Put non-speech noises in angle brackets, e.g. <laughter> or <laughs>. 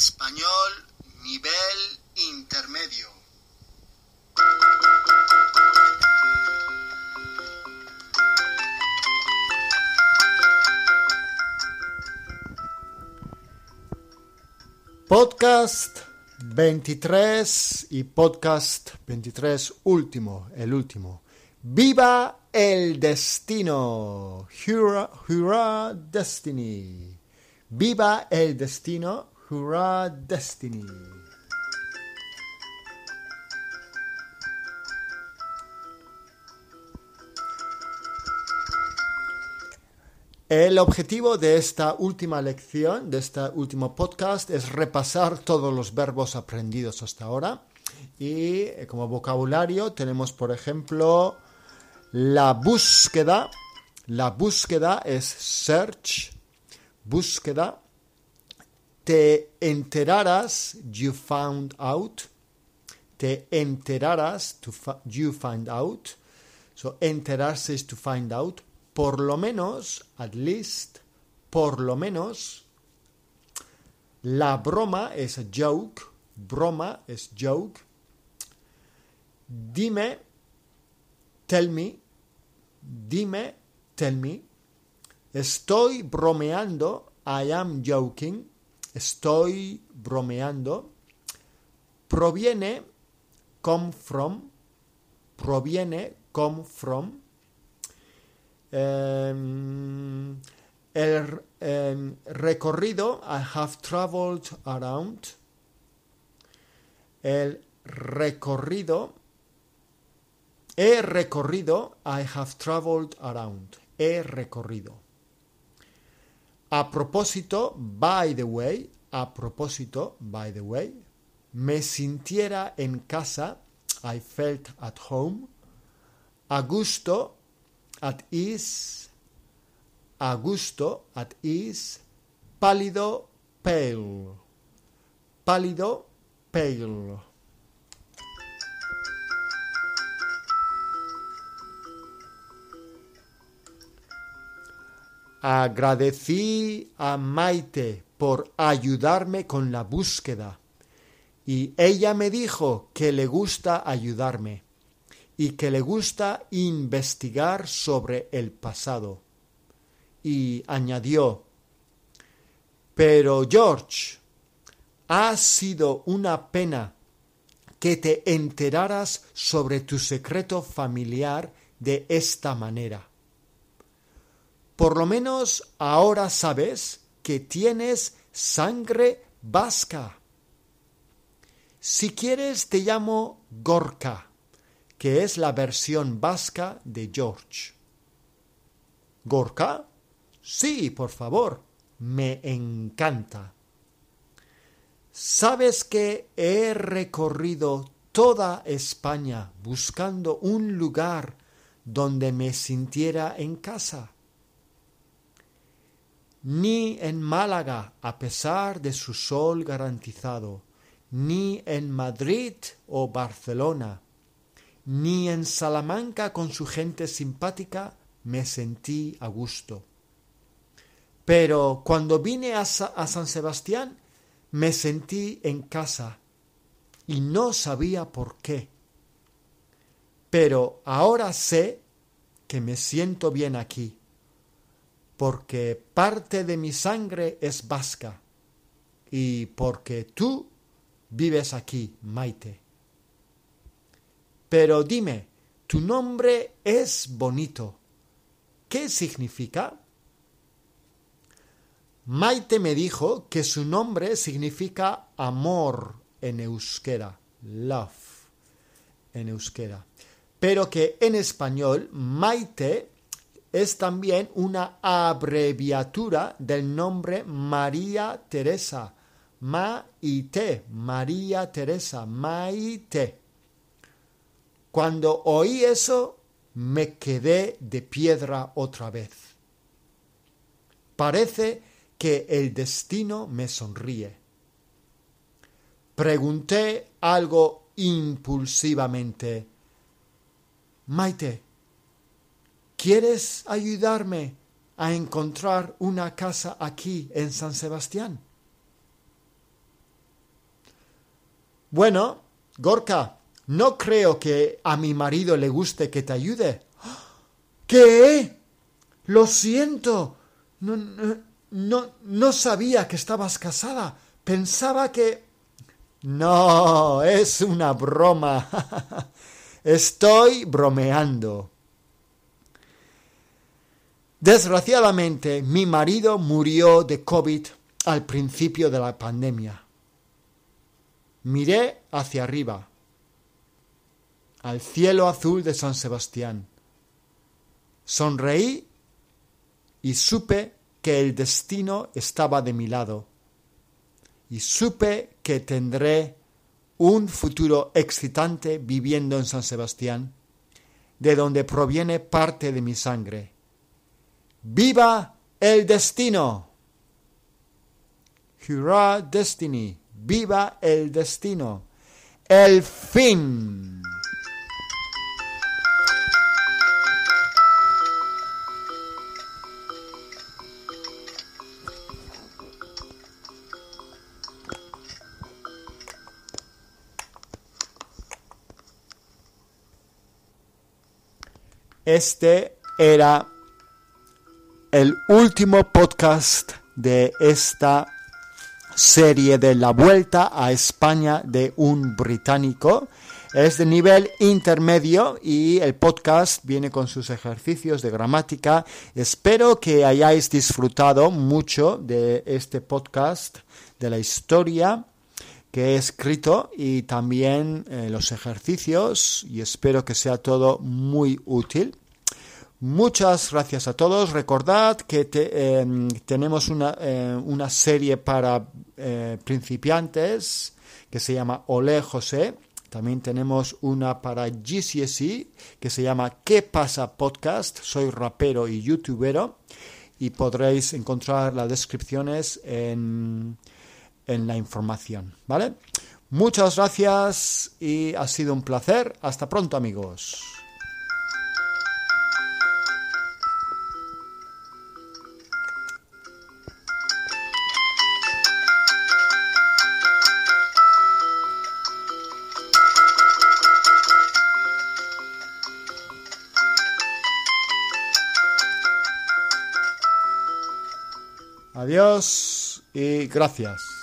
Español nivel intermedio. Podcast 23 y podcast 23 último, el último. ¡Viva el destino! Hurra, hurra, destiny. ¡Viva el destino! Hurra, destiny. El objetivo de esta última lección, de este último podcast, es repasar todos los verbos aprendidos hasta ahora. Y eh, como vocabulario tenemos, por ejemplo, la búsqueda. La búsqueda es search. Búsqueda. Te enterarás, you found out. Te enterarás, to you find out. So, enterarse is to find out por lo menos, at least, por lo menos, la broma es a joke, broma es joke. Dime, tell me, dime, tell me. Estoy bromeando, I am joking, estoy bromeando. Proviene, come from, proviene, come from Um, el um, recorrido, I have traveled around. El recorrido, he recorrido, I have traveled around. He recorrido. A propósito, by the way, a propósito, by the way, me sintiera en casa, I felt at home. A gusto, at ease, a gusto, at ease, pálido, pale, pálido, pale. Agradecí a Maite por ayudarme con la búsqueda y ella me dijo que le gusta ayudarme y que le gusta investigar sobre el pasado. Y añadió, pero George, ha sido una pena que te enteraras sobre tu secreto familiar de esta manera. Por lo menos ahora sabes que tienes sangre vasca. Si quieres te llamo Gorka que es la versión vasca de George. ¿Gorka? Sí, por favor, me encanta. ¿Sabes que he recorrido toda España buscando un lugar donde me sintiera en casa? Ni en Málaga, a pesar de su sol garantizado, ni en Madrid o Barcelona, ni en Salamanca con su gente simpática me sentí a gusto. Pero cuando vine a, San Sebastián me sentí en casa y no sabía por qué. Pero ahora sé que me siento bien aquí, porque parte de mi sangre es vasca y porque tú vives aquí, Maite. Pero dime, tu nombre es bonito. ¿Qué significa? Maite me dijo que su nombre significa amor en euskera, love en euskera, pero que en español Maite es también una abreviatura del nombre María Teresa, Maite, María Teresa, Maite. Cuando oí eso, me quedé de piedra otra vez. Parece que el destino me sonríe. Pregunté algo impulsivamente. Maite, ¿quieres ayudarme a encontrar una casa aquí en San Sebastián? Bueno, Gorka, no creo que a mi marido le guste que te ayude. ¿Qué? Lo siento. No, no, no sabía que estabas casada. Pensaba que... No, es una broma. <laughs> Estoy bromeando. Desgraciadamente, mi marido murió de COVID al principio de la pandemia. Miré hacia arriba, al cielo azul de San Sebastián. Sonreí y supe que el destino estaba de mi lado. Y supe que tendré un futuro excitante viviendo en San Sebastián, de donde proviene parte de mi sangre. ¡Viva el destino! Hurrah Destiny! ¡Viva el destino! ¡El fin! Este era el último podcast de esta serie de la vuelta a España de un británico. Es de nivel intermedio y el podcast viene con sus ejercicios de gramática. Espero que hayáis disfrutado mucho de este podcast, de la historia que he escrito y también eh, los ejercicios y espero que sea todo muy útil. Muchas gracias a todos. Recordad que em, tenemos una, eh, una, serie para eh, principiantes que se llama Ole José. También tenemos una para GCSE que se llama ¿Qué pasa podcast? Soy rapero y youtubero y podréis encontrar las descripciones en, en la información. ¿Vale? Muchas gracias y ha sido un placer. Hasta pronto amigos. Adiós y gracias.